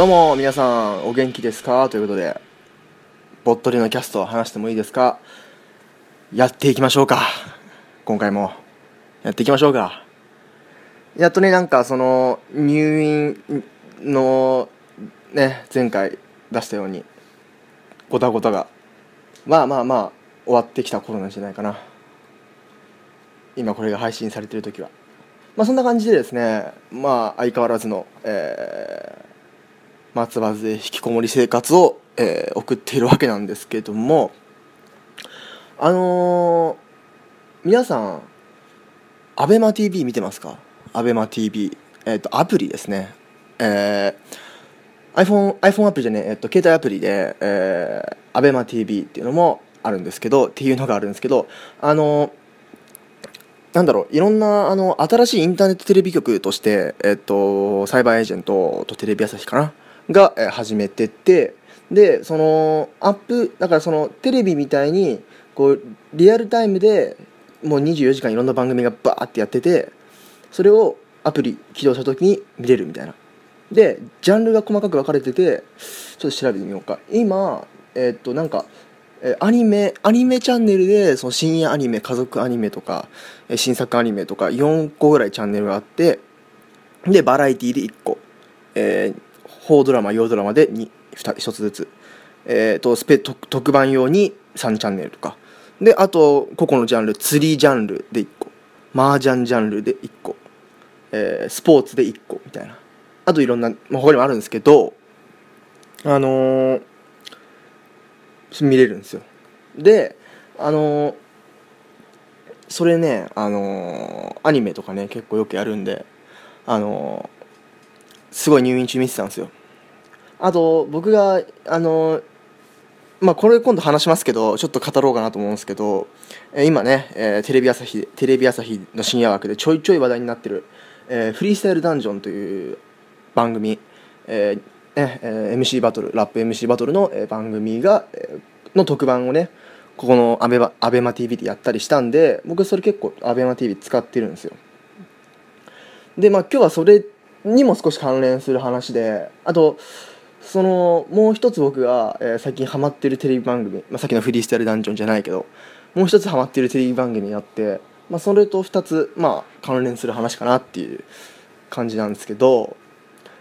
どうも皆さんお元気ですか？ということでぼっとりのキャスト話してもいいですか？やっていきましょうか。今回も。やっていきましょうか。やっとねなんかその入院のね前回出したようにごたごたがまあまあまあ終わってきた頃なんじゃないかな。今これが配信されてる時は。まあそんな感じでですねまあ相変わらずのえー松葉で引きこもり生活を、えー送っているわけなんですけどもあのー皆さんアベマ t v 見てますか？アベマ t v えっ、とアプリですね。えー iPhone, iPhone アプリじゃねえ、えっと、携帯アプリで、えー、アベマ t v っていうのもあるんですけどっていうのがあるんですけどあのなんだろういろんなあの新しいインターネットテレビ局として、えっと、サイバーエージェントとテレビ朝日かなが、始めてってでそのアップだからそのテレビみたいにこうリアルタイムでもう24時間いろんな番組がバーってやっててそれをアプリ起動した時に見れるみたいな。でジャンルが細かく分かれててちょっと調べてみようか。今えーっとなんかアニメアニメチャンネルでその深夜アニメ家族アニメとか新作アニメとか4個ぐらいチャンネルがあってでバラエティで1個、えー、邦ドラマ洋ドラマで 2, 1つずつ、えー、とスペ特番用に3チャンネルとか。であと個々のジャンル釣りジャンルで1個。麻雀ジャンルで1個、えースポーツで1個みたいな。あといろんな、まあ、他にもあるんですけどあのー見れるんですよ。であのーそれねあのーアニメとかね結構よくやるんであのすごい入院中見てたんですよ。あと僕があのまあこれ今度話しますけどちょっと語ろうかなと思うんですけど、えー今ね、えーテレビ朝日テレビ朝日の深夜枠でちょいちょい話題になってる、えーフリースタイルダンジョンという番組、えーねえー MC バトルラップ MC バトルの、えー番組が、えの特番をねここのアベマアベマ t v でやったりしたんで僕それ結構アベマ t v 使ってるんですよ。でまあ今日はそれにも少し関連する話であとそのもう一つ僕が、えー最近ハマってるテレビ番組、まあ、さっきのフリースタイルダンジョンじゃないけどもう一つハマってるテレビ番組があって、まあ、それと二つ、まあ、関連する話かなっていう感じなんですけど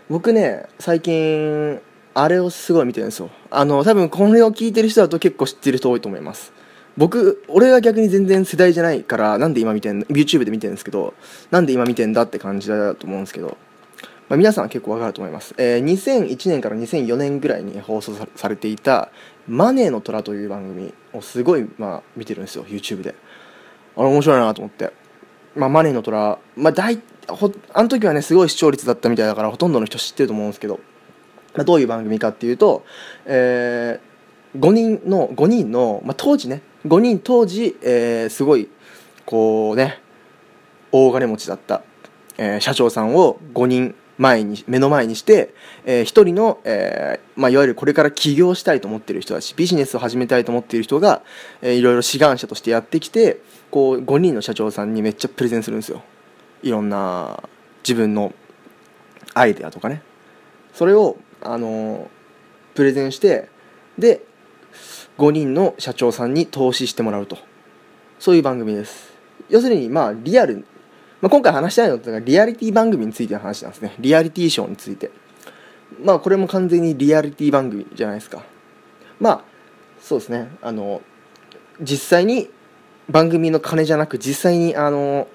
僕ね最近あれをすごい見てるんですよ。あの多分これを聞いてる人だと結構知ってる人多いと思います。僕俺は逆に全然世代じゃないからなんで今見てん YouTube で見てるんですけどなんで今見てんだって感じだと思うんですけど、まあ、皆さんは結構わかると思います、えー2001年から2004年ぐらいに放送されていた「マネーの虎」という番組をすごい、まあ、見てるんですよ YouTube で。あれ面白いなと思って、まあ、マネーの虎、まあ、大ほあの時はねすごい視聴率だったみたいだからほとんどの人知ってると思うんですけど、まあ、どういう番組かっていうと、えー5人の5人の、まあ、当時ね。5人当時、えーすごいこうね大金持ちだった、えー社長さんを5人前に目の前にして、え1人の、えーまあ、いわゆるこれから起業したいと思ってる人たちビジネスを始めたいと思っている人が、えーいろいろ志願者としてやってきてこう5人の社長さんにめっちゃプレゼンするんですよ。いろんな自分のアイデアとかね。それを、あのプレゼンしてで5人の社長さんに投資してもらうと。そういう番組です。要するにまあリアル、まあ、今回話したいのってリアリティ番組についての話なんですね。リアリティショーについて。まあこれも完全にリアリティ番組じゃないですか。まあそうですね。あの実際に番組の金じゃなく実際にあの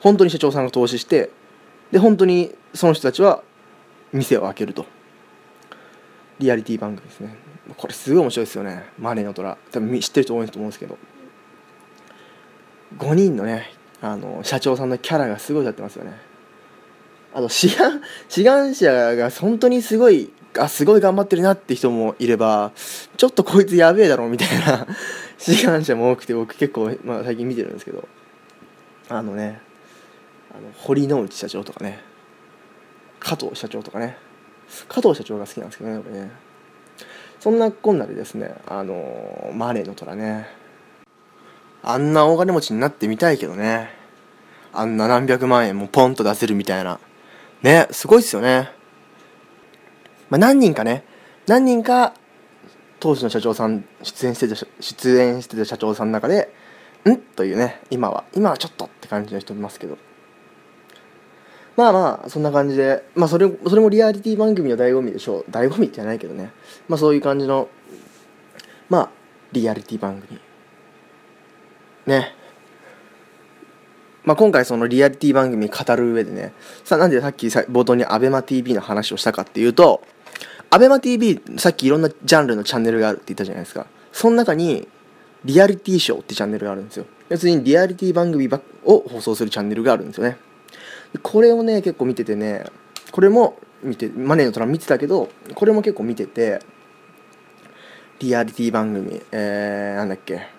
本当に社長さんが投資してで本当にその人たちは店を開けると。リアリティ番組ですね。これすごい面白いですよね。マネーの虎。多分知ってる人多いと思うんですけど。5人のねあの社長さんのキャラがすごい立ってますよね。あと志願 志願者が本当にすごいあすごい頑張ってるなって人もいればちょっとこいつやべえだろみたいな 志願者も多くて僕結構、まあ、最近見てるんですけど。あのねあの堀之内社長とかね。加藤社長とかね。加藤社長が好きなんですけどね俺ね。そんなこんなでですねあのマネーの虎ね。あんな大金持ちになってみたいけどね。あんな何百万円もポンと出せるみたいな。ねすごいっすよね。まあ、何人かね。何人か当時の社長さん出演してた出演してた社長さんの中でん？というね今は。今はちょっとって感じの人いますけど。まあまあそんな感じで。まあそれそれもリアリティ番組の醍醐味でしょう。醍醐味じゃないけどね。まあそういう感じのまあリアリティ番組。ね。まあ、今回そのリアリティ番組語る上でね。さあなんでさっき冒頭に ABEMATV の話をしたかっていうと ABEMATV さっきいろんなジャンルのチャンネルがあるって言ったじゃないですか。その中にリアリティショーってチャンネルがあるんですよ。別にリアリティ番組を放送するチャンネルがあるんですよね。これをね結構見ててねこれも見てマネーの虎見てたけどこれも結構見ててリアリティ番組えー、なんだっけ。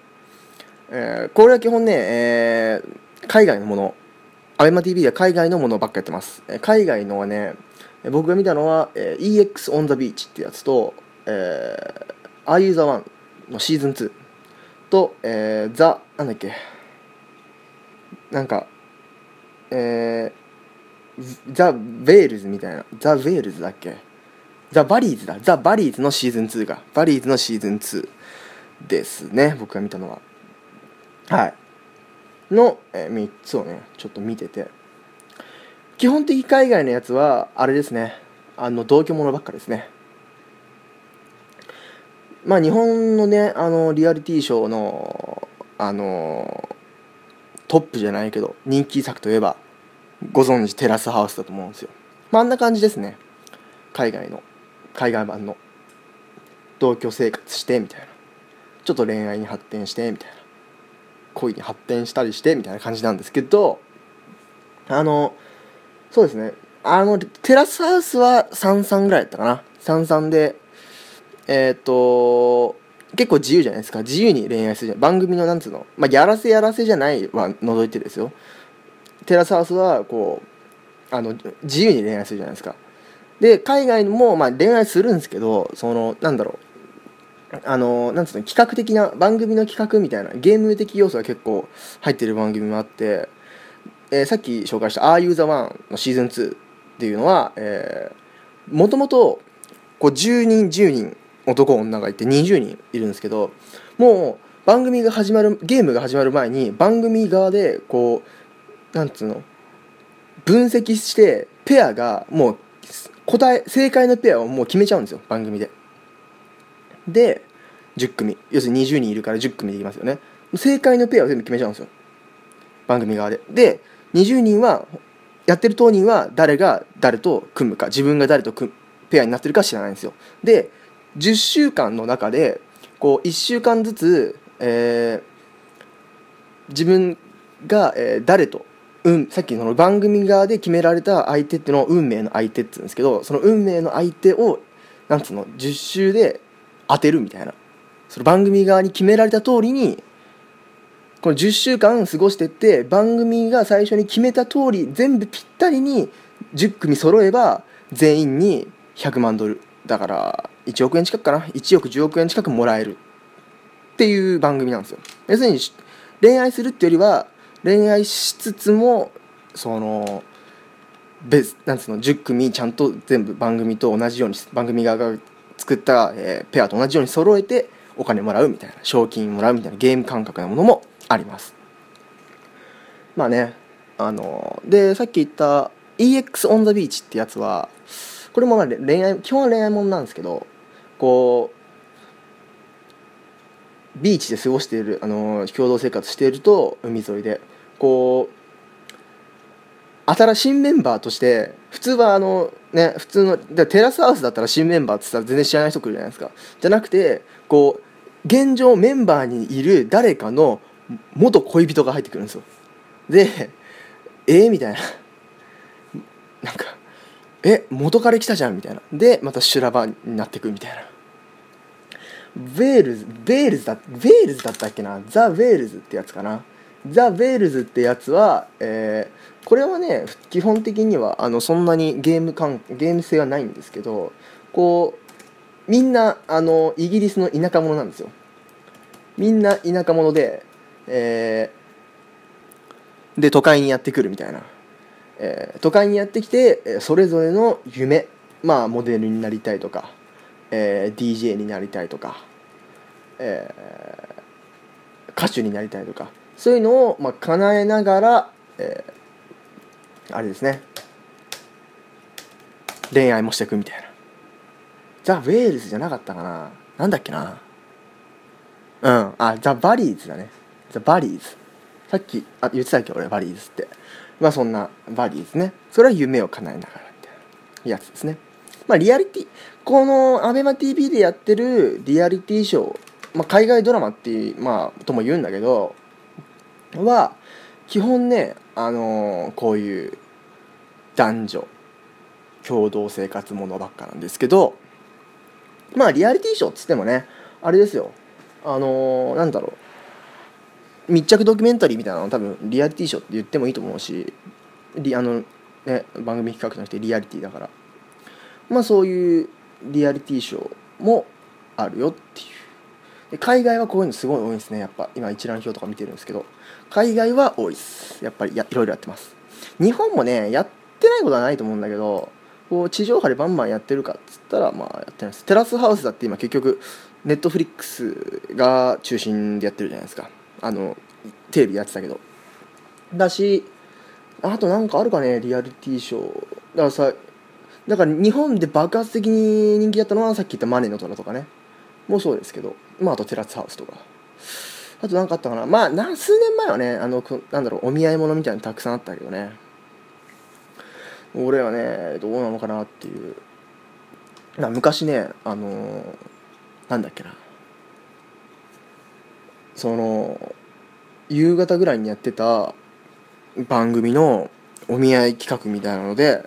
えー、これは基本ね、えー、海外のもの ABEMATV は海外のものばっかやってます海外のはね僕が見たのは、えー、EX on the beach ってやつと、えー、Are You the One のシーズン2と、えー、ザ、なんだっけ、なんか、えー、ザ・ヴェールズみたいな、ザ・ヴェールズだっけザ・バリーズだ、ザ・バリーズのシーズン2が、バリーズのシーズン2ですね、僕が見たのは。はい。の、えー、3つをね、ちょっと見てて。基本的海外のやつは、あれですね、あの、同居者ばっかですね。まあ日本のねあのリアリティショーのあのトップじゃないけど人気作といえばご存知テラスハウスだと思うんですよ、まあ、あんな感じですね海外の海外版の同居生活してみたいなちょっと恋愛に発展してみたいな恋に発展したりしてみたいな感じなんですけどあのそうですね。あのテラスハウスは33ぐらいだったかな。33でえっ、ー、と結構自由じゃないですか。自由に恋愛するじゃん。番組のなんつうのまあやらせやらせじゃないは除いてですよ。テラスハウスはこうあの自由に恋愛するじゃないですか。で海外もまあ恋愛するんですけどそのなんだろう。あのなんつうの企画的な番組の企画みたいなゲーム的要素が結構入ってる番組もあって、えー、さっき紹介した「Are You the One」のシーズン2っていうのはもともと10人10人男女がいて20人いるんですけどもう番組が始まるゲームが始まる前に番組側でこうなんつうの分析してペアがもう答え正解のペアをもう決めちゃうんですよ番組で。で10組。要するに20人いるから10組でいきますよね。正解のペアを全部決めちゃうんですよ。番組側で。で20人はやってる当人は誰が誰と組むか自分が誰と組ペアになってるか知らないんですよ。で10週間の中でこう1週間ずつ、えー、自分が、えー、誰と、うん、さっきの番組側で決められた相手っていうのを運命の相手って言うんですけどその運命の相手をなんつうの10週で当てるみたいな。その番組側に決められた通りにこの10週間過ごしてって番組が最初に決めた通り全部ぴったりに10組揃えば全員に100万ドルだから1億円近くかな？1億10億円近くもらえる。っていう番組なんですよ。要するに恋愛するっていうよりは恋愛しつつもその別なんつうの10組ちゃんと全部番組と同じように番組側が作った、えー、ペアと同じように揃えてお金もらうみたいな賞金もらうみたいなゲーム感覚なものもあります。まあねあのでさっき言った EX on the beach ってやつはこれもまあ恋愛基本は恋愛ものなんですけどこうビーチで過ごしているあの共同生活していると海沿いでこう新しいメンバーとして普通はあのね普通のテラスハウスだったら新メンバーって言ったら全然知らない人来るじゃないですか。じゃなくてこう現状メンバーにいる誰かの元恋人が入ってくるんですよ。でえー、みたいな。なんかえ元彼来たじゃん？みたいな。でまた修羅場になってくみたいな。ヴェールズヴェールズだヴェールズだったっけな？ザ・ヴェールズってやつかな？ザ・ヴェールズってやつは、えー、これはね基本的にはあのそんなにゲーム感ゲーム性はないんですけどこうみんなあのイギリスの田舎者なんですよ。みんな田舎者で、えー、で都会にやってくるみたいな。えー、都会にやってきてそれぞれの夢まあモデルになりたいとか、えー、DJ になりたいとか、えー、歌手になりたいとかそういうのを、まあ、叶えながら、えー、あれですね。恋愛もしていくみたいな。ザ・ウェールズじゃなかったかな。なんだっけな。うん。あ The Valleys だね。 The Valleys さっきあ言ってたっけ？俺 Valleys って。まあそんな Valleys ね。それは夢を叶えながらみたいな。やつですね。まあリアリティこの ABEMATV でやってるリアリティショー、まあ、海外ドラマっていうまあとも言うんだけどは基本ねあの、こういう男女共同生活ものばっかなんですけどまあリアリティショーっつってもねあれですよ。あのー、なんだろう。密着ドキュメンタリーみたいなの多分リアリティショーって言ってもいいと思うしリあの、ね、番組企画としてリアリティだから。まあそういうリアリティショーもあるよっていう。で海外はこういうのすごい多いんですね。やっぱ今一覧表とか見てるんですけど。海外は多いです。やっぱりやいろいろやってます。日本もねやってないことはないと思うんだけどこう地上波でバンバンやってるかっつったらまあやってないです。テラスハウスだって今結局ネットフリックスが中心でやってるじゃないですか。あのテレビやってたけど。だしあとなんかあるかねリアリティショー。だからさだから日本で爆発的に人気だったのはさっき言ったマネの虎とかね。もうそうですけど。まああとテラスハウスとか。あと何かあったかな。まあな数年前はねあのなんだろうお見合いものみたいなのたくさんあったけどね。俺はねどうなのかなっていう。な昔ねあのー、なんだっけな。その夕方ぐらいにやってた番組のお見合い企画みたいなので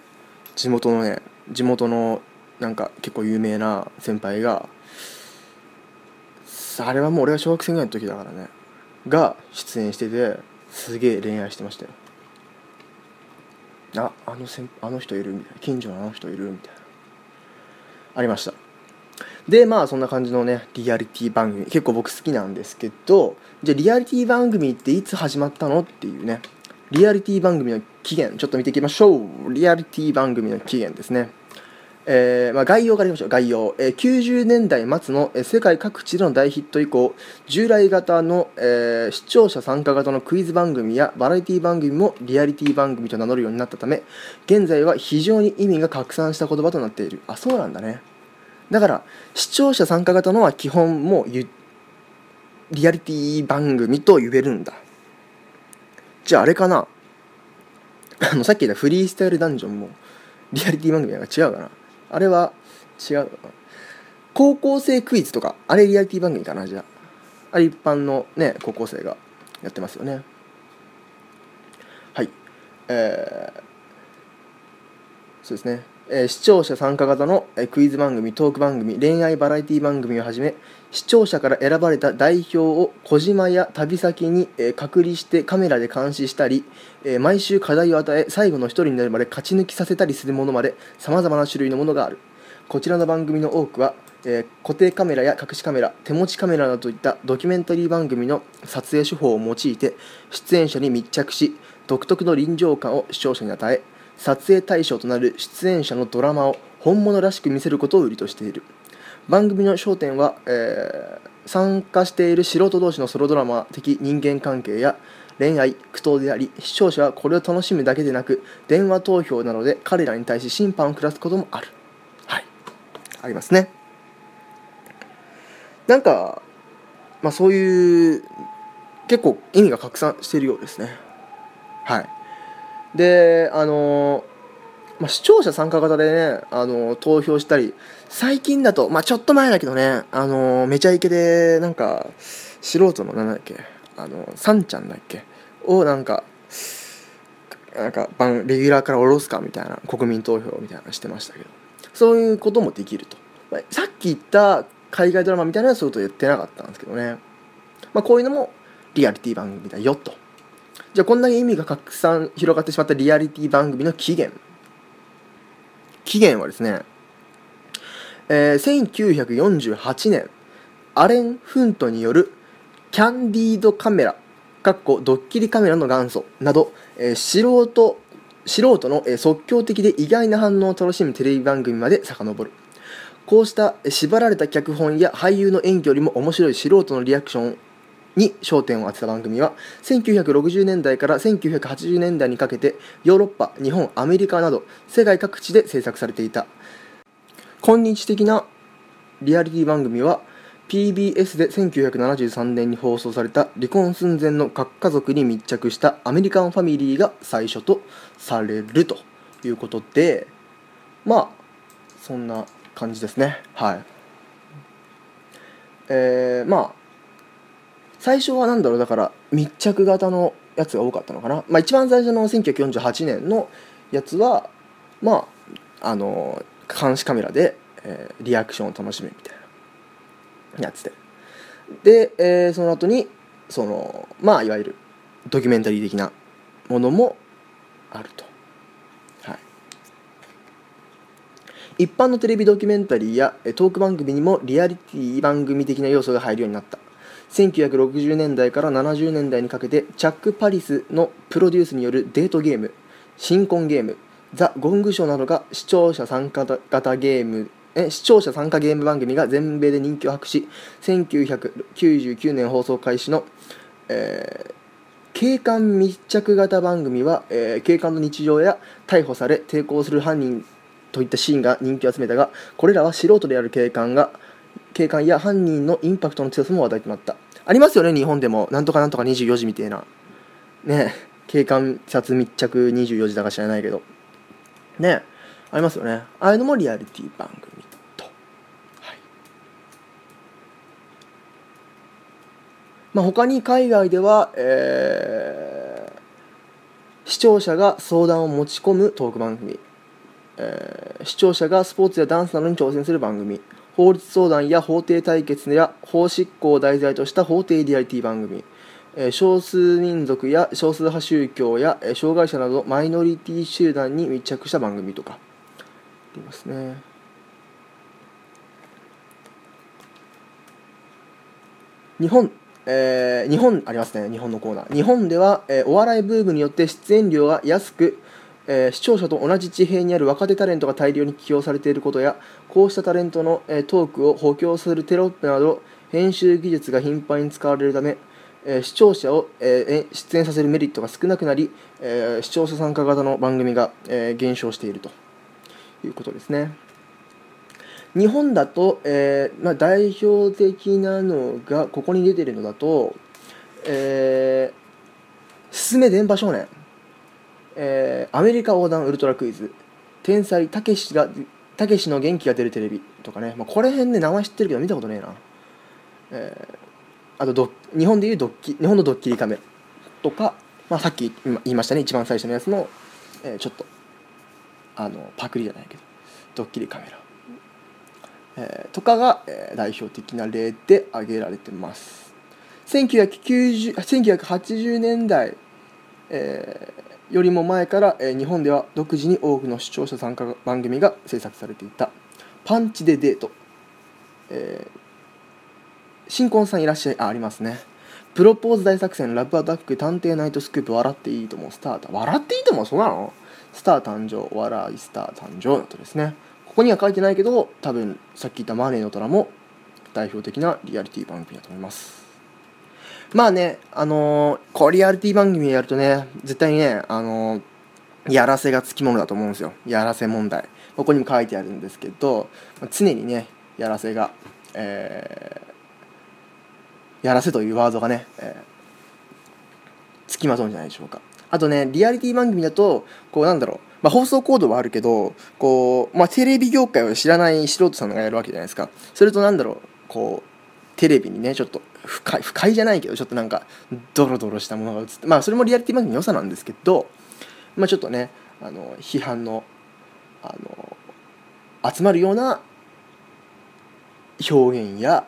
地元のね地元のなんか結構有名な先輩があれはもう俺が小学生ぐらいの時だからね。が出演しててすげえ恋愛してましたよああの先あの人いるみたいな。近所のあの人いるみたいな。ありました。でまあそんな感じのねリアリティ番組。結構僕好きなんですけどじゃあリアリティ番組っていつ始まったのっていうね。リアリティ番組の起源ちょっと見ていきましょう。リアリティ番組の起源ですね。えーまあ、概要から言いましょう。概要、えー、90年代末の、えー、世界各地での大ヒット以降従来型の、えー、視聴者参加型のクイズ番組やバラエティ番組もリアリティ番組と名乗るようになったため現在は非常に意味が拡散した言葉となっている。あそうなんだね。だから視聴者参加型のは基本もうリアリティ番組と言えるんだ。じゃああれかな。あのさっき言ったフリースタイルダンジョンもリアリティ番組が違うかな。あれは違う。高校生クイズとかあれリアリティ番組かなじゃあ。あれ一般のね高校生がやってますよね。はい。えー、そうですね。え視聴者参加型のクイズ番組トーク番組恋愛バラエティ番組をはじめ視聴者から選ばれた代表を小島や旅先に隔離してカメラで監視したり毎週課題を与え最後の1人になるまで勝ち抜きさせたりするものまでさまざまな種類のものがある。こちらの番組の多くはえ固定カメラや隠しカメラ手持ちカメラなどといったドキュメンタリー番組の撮影手法を用いて出演者に密着し独特の臨場感を視聴者に与え撮影対象となる出演者のドラマを本物らしく見せることを売りとしている。番組の焦点は、えー、参加している素人同士のソロドラマ的人間関係や恋愛苦闘であり視聴者はこれを楽しむだけでなく電話投票などで彼らに対し審判を下すこともある。はい。ありますね。なんかまあそういう結構意味が拡散しているようですね。はい。であのまあ、視聴者参加型でね、あの投票したり最近だと、まあ、ちょっと前だけどね、あのめちゃイケでなんか素人の何だっけあのサンちゃんだっけをなんかなんかレギュラーから下ろすかみたいな国民投票みたいなのしてましたけどそういうこともできると、まあ、さっき言った海外ドラマみたいなのはそういうこと言ってなかったんですけどね、まあ、こういうのもリアリティ番組だよと。じゃあこんなに意味が拡散広がってしまったリアリティ番組の起源。起源はですね、えー、1948年アレン・フントによるキャンディードカメラかっこドッキリカメラの元祖など、えー、素人素人の、即興的で意外な反応を楽しむテレビ番組まで遡る。こうした縛られた脚本や俳優の演技よりも面白い素人のリアクションに焦点を当てた番組は1960年代から1980年代にかけてヨーロッパ日本アメリカなど世界各地で制作されていた。今日的なリアリティ番組は PBS で1973年に放送された離婚寸前の核家族に密着したアメリカンファミリーが最初とされるということでまあそんな感じですね。はい。えー、まあ最初は何だろうだから密着型のやつが多かったのかな、まあ、一番最初の1948年のやつはまああの監視カメラで、えーリアクションを楽しむみたいなやつで。で、えーその後にそのまあいわゆるドキュメンタリー的なものもあると、はい、一般のテレビドキュメンタリーやトーク番組にもリアリティ番組的な要素が入るようになった。1960年代から70年代にかけてチャック・パリスのプロデュースによるデートゲーム新婚ゲームザ・ゴングショーなどが視聴者参加型ゲームえ視聴者参加ゲーム番組が全米で人気を博し1999年放送開始の、えー警官密着型番組は、えー警官の日常や逮捕され抵抗する犯人といったシーンが人気を集めたがこれらは素人である警官が警官や犯人のインパクトの強さも話題となった。ありますよね日本でも。なんとかなんとか24時みたいな。ね警官殺密着24時だか知らないけど。ねありますよね。ああいうのもリアリティ番組と。はい。まあ他に海外ではえー視聴者が相談を持ち込むトーク番組、えー視聴者がスポーツやダンスなどに挑戦する番組。法律相談や法廷対決や法執行を題材とした法廷リアリティ番組少数民族や少数派宗教や障害者などマイノリティ集団に密着した番組とか。ありますね。日本えー日本ありますね。日本のコーナー。日本では、えーお笑いブームによって出演料が安く、えー視聴者と同じ地平にある若手タレントが大量に起用されていることやこうしたタレントの、えートークを補強するテロップなど編集技術が頻繁に使われるため、えー視聴者を、えー出演させるメリットが少なくなり、えー視聴者参加型の番組が、えー減少しているということですね。日本だと、えーまあ、代表的なのがここに出てるのだと「えー、すすめ電波少年」えーアメリカ横断ウルトラクイズ」「天才たけしがたけしの元気が出るテレビ」とかね、まあ、これ辺ね名前知ってるけど見たことねえな、えーあとド日本でいうドッキ日本のドッキリカメ。とか、まあ、さっき言いましたね。一番最初のやつの、えーちょっとあのパクリじゃないけど。ドッキリカメラ。えーとかが、えー代表的な例で挙げられてます。1990 1980年代、えーよりも前から、えー日本では独自に多くの視聴者参加番組が制作されていた「パンチでデート」えー新婚さんいらっしゃいあありますね。プロポーズ大作戦ラブアタック探偵ナイトスクープ笑っていいともスターター。笑っていいともそうなの？スター誕生笑いスター誕生などですね。ここには書いてないけど多分さっき言ったマーネーの虎も代表的なリアリティ番組だと思います。まあねあのーこうリアリティ番組やるとね絶対にねあのーやらせがつきものだと思うんですよ。やらせ問題。ここにも書いてあるんですけど常にねやらせがえーやらせというワードがね、えーつきまとうんじゃないでしょうか。あとねリアリティ番組だとこうなんだろう、まあ、放送コードはあるけどこう、まあ、テレビ業界を知らない素人さんがやるわけじゃないですか。それとなんだろう。こうテレビにねちょっと不快不快じゃないけどちょっとなんかドロドロしたものが映ってまあそれもリアリティ番組の良さなんですけどまあちょっとねあの批判のあの集まるような表現や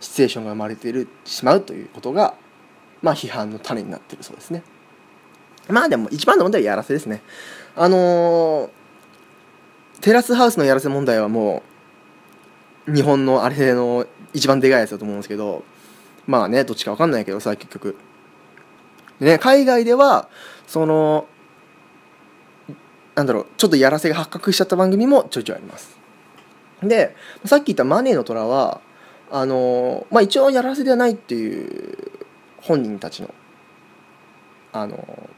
シチュエーションが生まれてるしまうということがまあ批判の種になってるそうですね。まあでも一番の問題はやらせですね。あのーテラスハウスのやらせ問題はもう日本のあれの一番でかいやつだと思うんですけどまあねどっちか分かんないけどさ結局。でね海外ではそのなんだろうちょっとやらせが発覚しちゃった番組もちょいちょいあります。でさっき言った「マネーの虎は」あのまあ一応やらせではないっていう本人たちのあの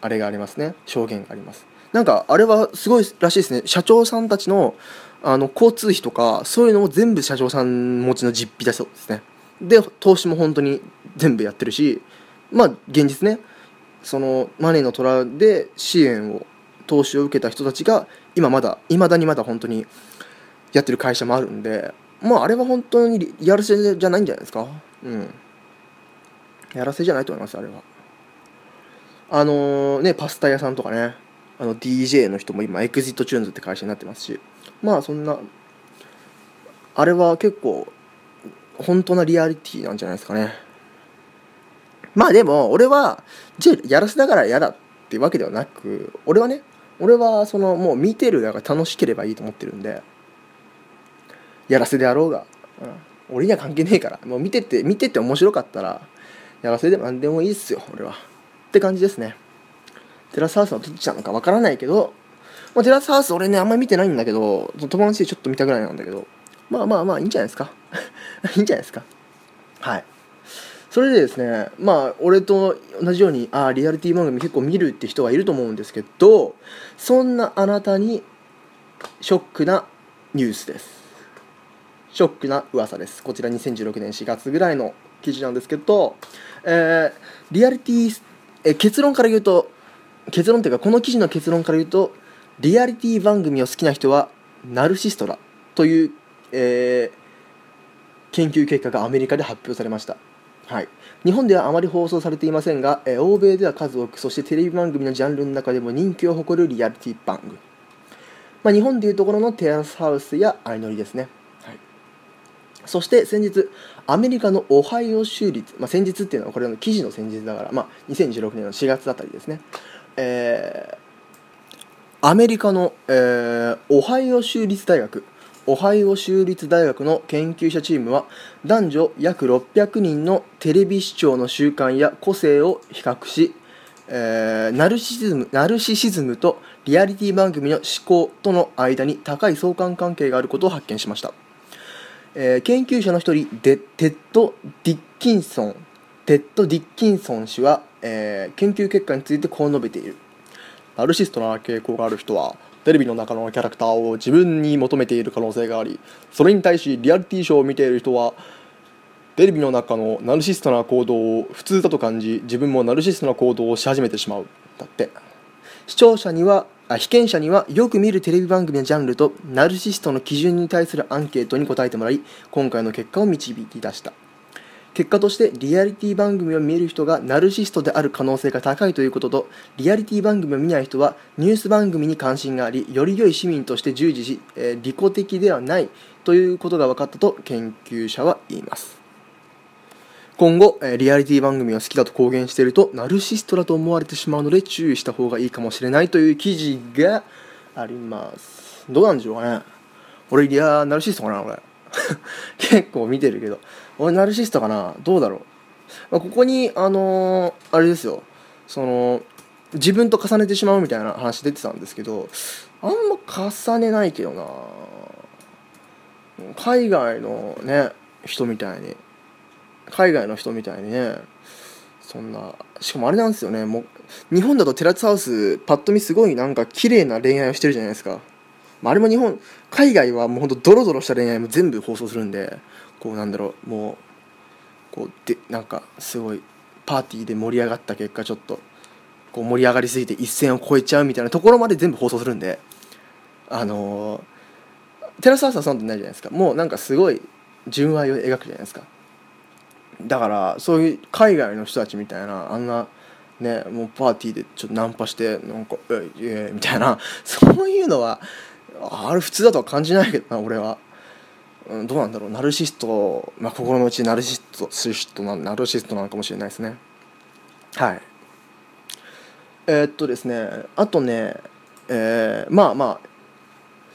あれがありますね。証言があります。なんかあれはすごいらしいですね。社長さんたちのあの交通費とかそういうのも全部社長さん持ちの実費だそうですね。で投資も本当に全部やってるしまあ現実ね。そのマネーの虎で支援を投資を受けた人たちが今まだいまだにまだ本当にやってる会社もあるんでまああれは本当にやらせじゃないんじゃないですか。うん。やらせじゃないと思いますあれは。あのー、ねパスタ屋さんとかね。あの DJ の人も今 EXIT TUNES って会社になってますしまあそんなあれは結構本当なリアリティなんじゃないですかね。まあでも俺はじゃやらせだから嫌だっていうわけではなく俺はね俺はそのもう見てるが楽しければいいと思ってるんでやらせであろうが、うん、俺には関係ねえからもう見てて見てて面白かったらやらせでも何でもいいっすよ俺は。って感じですね。テラスハウスはどっちなのかわからないけど、まあ、テラスハウス俺ねあんまり見てないんだけど友達でちょっと見たぐらいなんだけどまあまあまあいいんじゃないですか。いいんじゃないですか。はい。それでですねまあ俺と同じようにああリアリティ番組結構見るって人はいると思うんですけどそんなあなたにショックなニュースです。ショックな噂です。こちら2016年4月ぐらいの記事なんですけど、えー、リアリティ、えー、結論から言うと結論というかこの記事の結論から言うとリアリティ番組を好きな人はナルシストだという、えー、研究結果がアメリカで発表されました、はい、日本ではあまり放送されていませんが、えー、欧米では数多くそしてテレビ番組のジャンルの中でも人気を誇るリアリティ番組、まあ、日本でいうところのテラスハウスや相乗りですね。そして先日、アメリカのオハイオ州立、まあ、先日っていうのはこれの記事の先日だから、まあ、2016年の4月あたりですね、えー、アメリカの、えー、オハイオ州立大学、オハイオ州立大学の研究者チームは男女約600人のテレビ視聴の習慣や個性を比較し、えー、ナルシズムナルシシズムとリアリティ番組の嗜好との間に高い相関関係があることを発見しました。えー、研究者の一人デテッド・ディッキンソンテッド・ディッキンソン氏は、えー、研究結果についてこう述べている。ナルシストな傾向がある人はテレビの中のキャラクターを自分に求めている可能性がありそれに対しリアリティショーを見ている人はテレビの中のナルシストな行動を普通だと感じ自分もナルシストな行動をし始めてしまう。だって。視聴者にはあ被験者にはよく見るテレビ番組のジャンルとナルシストの基準に対するアンケートに答えてもらい今回の結果を導き出した。結果としてリアリティ番組を見る人がナルシストである可能性が高いということとリアリティ番組を見ない人はニュース番組に関心がありより良い市民として従事し、えー、利己的ではないということが分かったと研究者は言います。今後、えリアリティ番組を好きだと公言しているとナルシストだと思われてしまうので注意した方がいいかもしれないという記事があります。どうなんでしょうかね。俺リアナルシストかな俺 結構見てるけど。俺ナルシストかな？どうだろう、まあ、ここにあのー、あれですよ。その自分と重ねてしまうみたいな話出てたんですけどあんま重ねないけどな。海外のね人みたいに。海外の人みたいにね。そんなしかもあれなんですよね。もう日本だとテラスハウスパッと見すごいなんか綺麗な恋愛をしてるじゃないですか、まあ、あれも日本海外はもうほんとドロドロした恋愛も全部放送するんでこうなんだろうもうこうでなんかすごいパーティーで盛り上がった結果ちょっとこう盛り上がりすぎて一線を越えちゃうみたいなところまで全部放送するんであのー、テラスハウスはそんなないじゃないですか。もうなんかすごい純愛を描くじゃないですか。だからそういう海外の人たちみたいなあんなねもうパーティーでちょっとナンパしてなんか「えいえ」みたいな そういうのはあれ普通だとは感じないけどな俺は、うん、どうなんだろう。ナルシスト、まあ、心の内ナルシストシストなナルシストなのかもしれないですね。はい。えー、っとですねあとねえー、まあまあ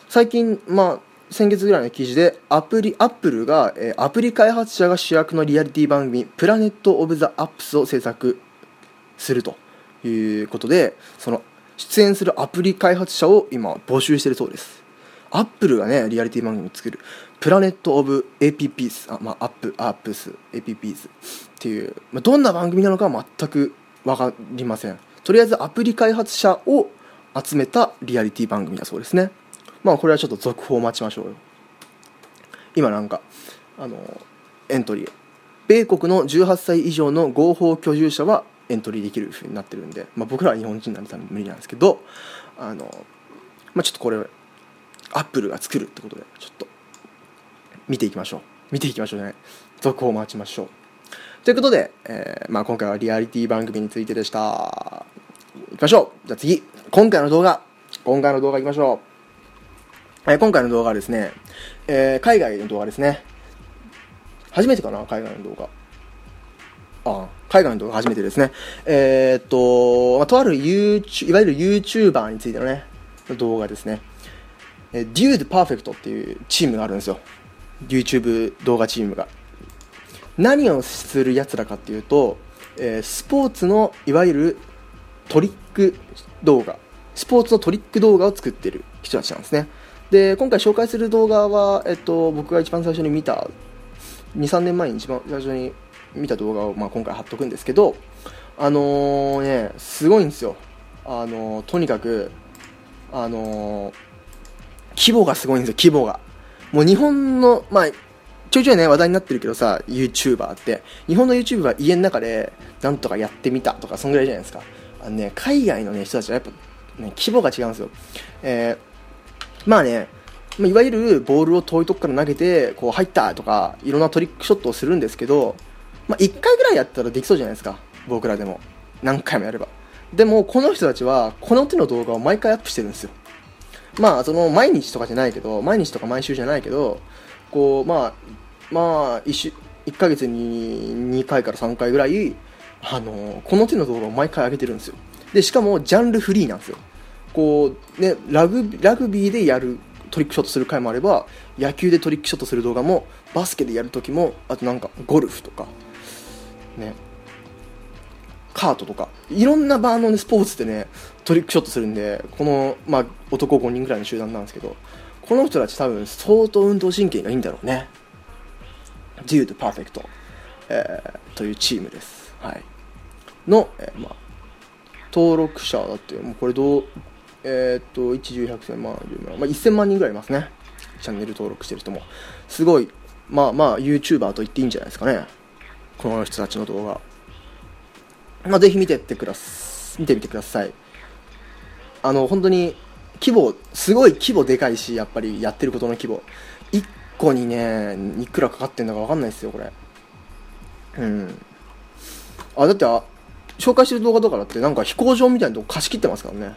最近まあ先月ぐらいの記事でアプリアップルが、えー、アプリ開発者が主役のリアリティ番組「Planet of the Apps」を制作するということでその出演するアプリ開発者を今募集してるそうです。アップルがねリアリティ番組を作るプラネット・オブ・ APPs あまあアップアップス APPs っていう、まあ、どんな番組なのか全く分かりません。とりあえずアプリ開発者を集めたリアリティ番組だそうですね。まあこれはちょっと続報を待ちましょうよ。今なんかあのエントリー。米国の18歳以上の合法居住者はエントリーできるふうになってるんで、まあ、僕らは日本人なんで多分無理なんですけどあの、まあ、ちょっとこれアップルが作るってことでちょっと見ていきましょう。見ていきましょうね続報を待ちましょう。ということで、えー、まあ、今回はリアリティ番組についてでした。いきましょう。じゃあ次今回の動画。今回の動画いきましょう、えー、今回の動画はですね、えー、海外の動画ですね。初めてかな海外の動画。あ海外の動画初めてですね。えー、っと、ま、とある YouTube いわゆる YouTuber についてのね動画ですね。デュードパーフェクトっていうチームがあるんですよ。YouTube 動画チームが。何をするやつらかっていうと、えー、スポーツのいわゆるトリック動画。スポーツのトリック動画を作ってる人たちなんですね。で今回紹介する動画は、えっと、僕が一番最初に見た23年前に一番最初に見た動画を、まあ、今回貼っとくんですけどあのー、ねすごいんですよ。あのー、とにかくあのー、規模がすごいんですよ規模が。もう日本のまあちょいちょいね話題になってるけどさ YouTuber って。日本の YouTuber は家の中でなんとかやってみたとかそんぐらいじゃないですか。あのね海外のね人たちはやっぱ、ね、規模が違うんですよ。えー、まあねいわゆるボールを遠いとこから投げてこう入ったとかいろんなトリックショットをするんですけど、まあ、1回ぐらいやったらできそうじゃないですか。僕らでも。何回もやれば。でもこの人たちはこの手の動画を毎回アップしてるんですよ。まあその毎日とかじゃないけど毎日とか毎週じゃないけどこうまあまあ 1, 週1ヶ月に2回から3回ぐらいあのこの手の動画を毎回上げてるんですよ。でしかもジャンルフリーなんですよ。こうねラグラグビーでやるトリックショットする回もあれば野球でトリックショットする動画もバスケでやるときもあとなんかゴルフとか。ねカートとかいろんなバーの、ね、スポーツでねトリックショットするんでこの、まあ、男5人ぐらいの集団なんですけどこの人たち多分相当運動神経がいいんだろうね Dude Perfect、えー、というチームです、はい、の、えー、まあ、登録者だってもうこれどうえー、っと、1、10、100、千万、まあ、1000万人ぐらいいますね。チャンネル登録してる人も。すごい、まあまあ、YouTuber と言っていいんじゃないですかね。この人たちの動画。まあ、ぜひ見てってくだす、見てみてください。あの、本当に、規模、すごい規模でかいし、やっぱりやってることの規模。1個にね、いくらかかってんだかわかんないですよ、これ。うん。あ、だって、あ、紹介してる動画とかだってなんか飛行場みたいなとこ貸し切ってますからね。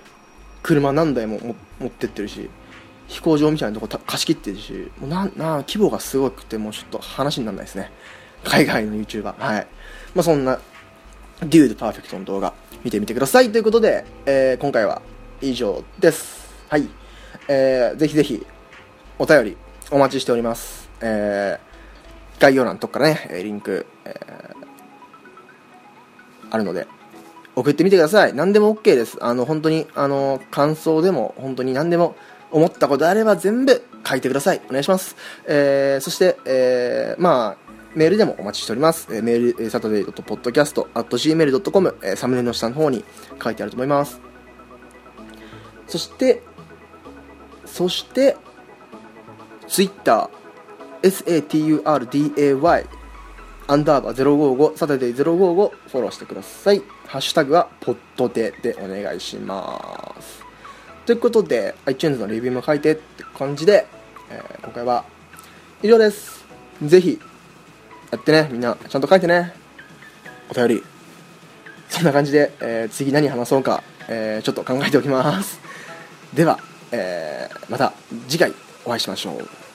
車何台も持ってってるし飛行場みたいなとこ貸し切ってるしもうなな規模がすごくてもうちょっと話にならないですね海外の YouTuber はいまあそんなデュードパーフェクトの動画見てみてくださいということで、えー、今回は以上ですはいえー、ぜひぜひお便りお待ちしておりますえー、概要欄のとこからねリンク、えー、あるので送ってみてください。何でも OK です。あの、本当に、あの、感想でも、本当に何でも、思ったことあれば全部書いてください。お願いします。えー、そして、えー、まあ、メールでもお待ちしております。えー、メール、サタデー .podcast.gmail.com、えー、サムネの下の方に書いてあると思います。そして、そして、Twitter、saturday アンダーバー055サタデー055フォローしてくださいハッシュタグはポッドででお願いしますということで iTunes のレビューも書いてって感じで、えー、今回は以上ですぜひやってねみんな。ちゃんと書いてね。お便り。そんな感じで、えー、次何話そうか、えー、ちょっと考えておきます。では、えー、また次回お会いしましょう。